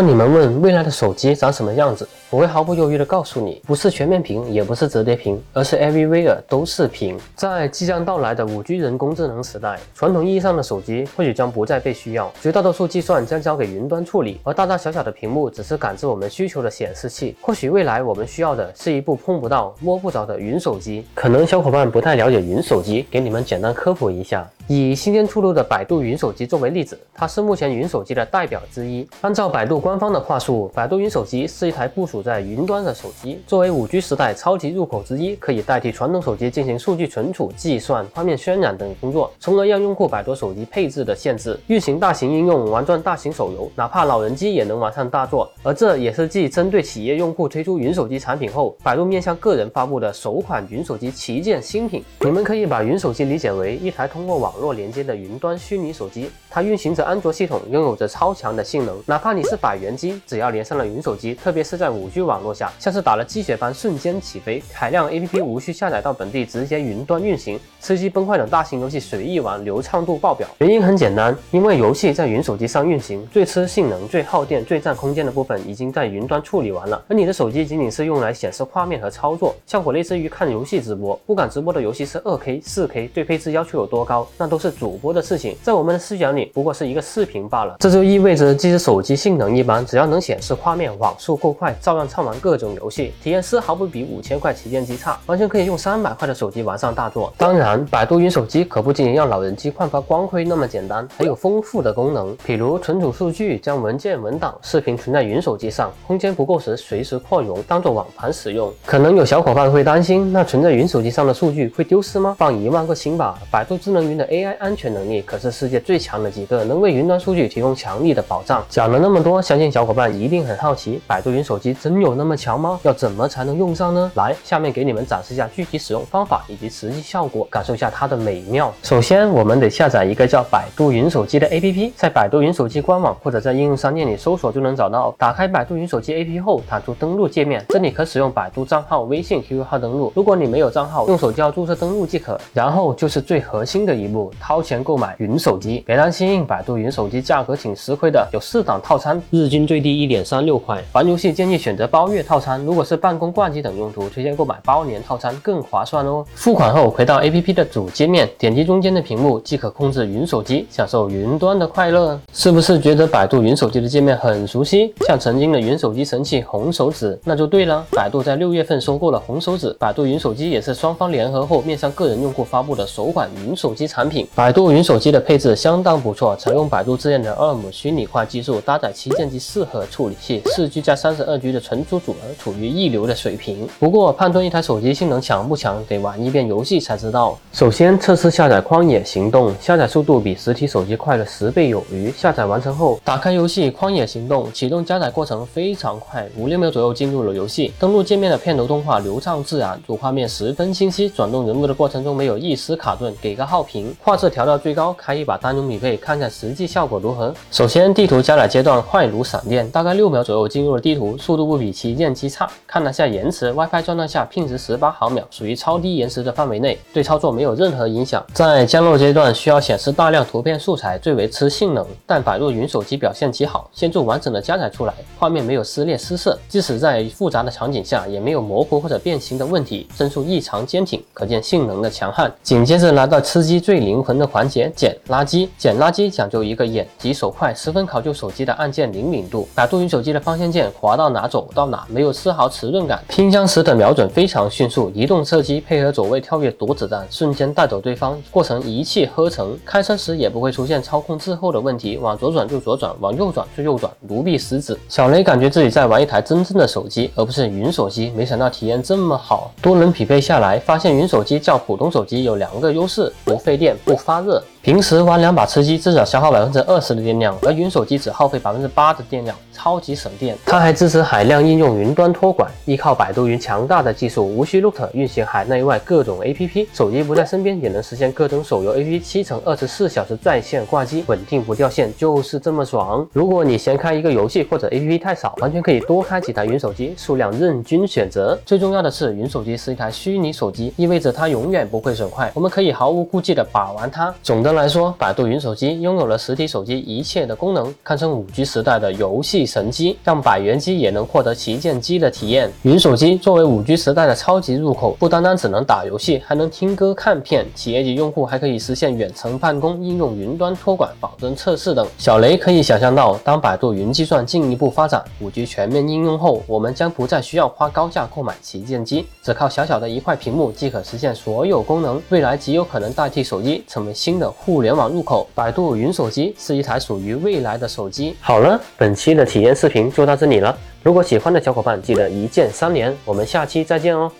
果你们问未来的手机长什么样子，我会毫不犹豫地告诉你，不是全面屏，也不是折叠屏，而是 everywhere 都是屏。在即将到来的 5G 人工智能时代，传统意义上的手机或许将不再被需要，绝大多数计算将交给云端处理，而大大小小的屏幕只是感知我们需求的显示器。或许未来我们需要的是一部碰不到、摸不着的云手机。可能小伙伴不太了解云手机，给你们简单科普一下。以新鲜出炉的百度云手机作为例子，它是目前云手机的代表之一。按照百度官方的话术，百度云手机是一台部署在云端的手机，作为 5G 时代超级入口之一，可以代替传统手机进行数据存储、计算、画面渲染等工作，从而让用户摆脱手机配置的限制，运行大型应用、玩转大型手游，哪怕老人机也能玩上大作。而这也是继针对企业用户推出云手机产品后，百度面向个人发布的首款云手机旗舰新品。你们可以把云手机理解为一台通过网络连接的云端虚拟手机，它运行着安卓系统，拥有着超强的性能。哪怕你是百元机，只要连上了云手机，特别是在 5G 网络下，像是打了鸡血般瞬间起飞。海量 APP 无需下载到本地，直接云端运行，吃鸡崩坏等大型游戏随意玩，流畅度爆表。原因很简单，因为游戏在云手机上运行，最吃性能、最耗电、最占空间的部分已经在云端处理完了，而你的手机仅仅是用来显示画面和操作，效果类似于看游戏直播。不管直播的游戏是 2K、4K，对配置要求有多高，那都是主。播的事情，在我们的视角里不过是一个视频罢了。这就意味着，即使手机性能一般，只要能显示画面、网速够快，照样畅玩各种游戏，体验丝毫不比五千块旗舰机差，完全可以用三百块的手机玩上大作。当然，百度云手机可不仅仅让老人机焕发光辉那么简单，还有丰富的功能，比如存储数据，将文件、文档、视频存在云手机上，空间不够时随时扩容，当做网盘使用。可能有小伙伴会担心，那存在云手机上的数据会丢失吗？放一万个心吧，百度智能云的 AI 安全。能力可是世界最强的几个，能为云端数据提供强力的保障。讲了那么多，相信小伙伴一定很好奇，百度云手机真有那么强吗？要怎么才能用上呢？来，下面给你们展示一下具体使用方法以及实际效果，感受一下它的美妙。首先，我们得下载一个叫百度云手机的 APP，在百度云手机官网或者在应用商店里搜索就能找到。打开百度云手机 APP 后，弹出登录界面，这里可使用百度账号、微信、QQ 号登录。如果你没有账号，用手机号注册登录即可。然后就是最核心的一步，掏。钱购买云手机，别担心，百度云手机价格挺实惠的，有四档套餐，日均最低一点三六块。玩游戏建议选择包月套餐，如果是办公挂机等用途，推荐购买包年套餐更划算哦。付款后回到 APP 的主界面，点击中间的屏幕即可控制云手机，享受云端的快乐。是不是觉得百度云手机的界面很熟悉，像曾经的云手机神器红手指？那就对了，百度在六月份收购了红手指，百度云手机也是双方联合后面向个人用户发布的首款云手机产品。百度。百度云手机的配置相当不错，采用百度自研的 ARM 虚拟化技术，搭载旗舰级四核处理器，四 G 加三十二 G 的存储组合，处于一流的水平。不过，判断一台手机性能强不强，得玩一遍游戏才知道。首先测试下载荒野行动，下载速度比实体手机快了十倍有余。下载完成后，打开游戏荒野行动，启动加载过程非常快，五六秒左右进入了游戏。登录界面的片头动画流畅自然，主画面十分清晰，转动人物的过程中没有一丝卡顿，给个好评。画质调到。最高，开一把单人匹配，看看实际效果如何。首先，地图加载阶段快如闪电，大概六秒左右进入了地图，速度不比旗舰机差。看了下延迟，WiFi 状态下拼值十八毫秒，属于超低延迟的范围内，对操作没有任何影响。在降落阶段，需要显示大量图片素材，最为吃性能。但百度云手机表现极好，显著完整的加载出来，画面没有撕裂失色，即使在复杂的场景下，也没有模糊或者变形的问题，帧数异常坚挺，可见性能的强悍。紧接着来到吃鸡最灵灵魂的环。节捡垃圾，捡垃圾讲究一个眼疾手快，十分考究手机的按键灵敏度。百度云手机的方向键滑到哪走到哪，没有丝毫迟钝感。拼枪时的瞄准非常迅速，移动射击配合走位跳跃躲子弹，瞬间带走对方，过程一气呵成。开车时也不会出现操控滞后的问题，往左转就左转，往右转就右转，如臂使指。小雷感觉自己在玩一台真正的手机，而不是云手机。没想到体验这么好，多人匹配下来，发现云手机较普通手机有两个优势：不费电，不发热。平时玩两把吃鸡至少消耗百分之二十的电量，而云手机只耗费百分之八的电量。超级省电，它还支持海量应用云端托管，依靠百度云强大的技术，无需 root 运行海内外各种 APP，手机不在身边也能实现各种手游 APP 七乘二十四小时在线挂机，稳定不掉线，就是这么爽。如果你嫌开一个游戏或者 APP 太少，完全可以多开几台云手机，数量任君选择。最重要的是，云手机是一台虚拟手机，意味着它永远不会损坏，我们可以毫无顾忌的把玩它。总的的来说，百度云手机拥有了实体手机一切的功能，堪称五 G 时代的游戏神机，让百元机也能获得旗舰机的体验。云手机作为五 G 时代的超级入口，不单单只能打游戏，还能听歌看片。企业级用户还可以实现远程办公、应用云端托管、保证测试等。小雷可以想象到，当百度云计算进一步发展，五 G 全面应用后，我们将不再需要花高价购买旗舰机，只靠小小的一块屏幕即可实现所有功能。未来极有可能代替手机，成为新的互联网入口。百度云手机是一台属于未来的手机。好了，本期的体验视频就到这里了。如果喜欢的小伙伴，记得一键三连。我们下期再见哦。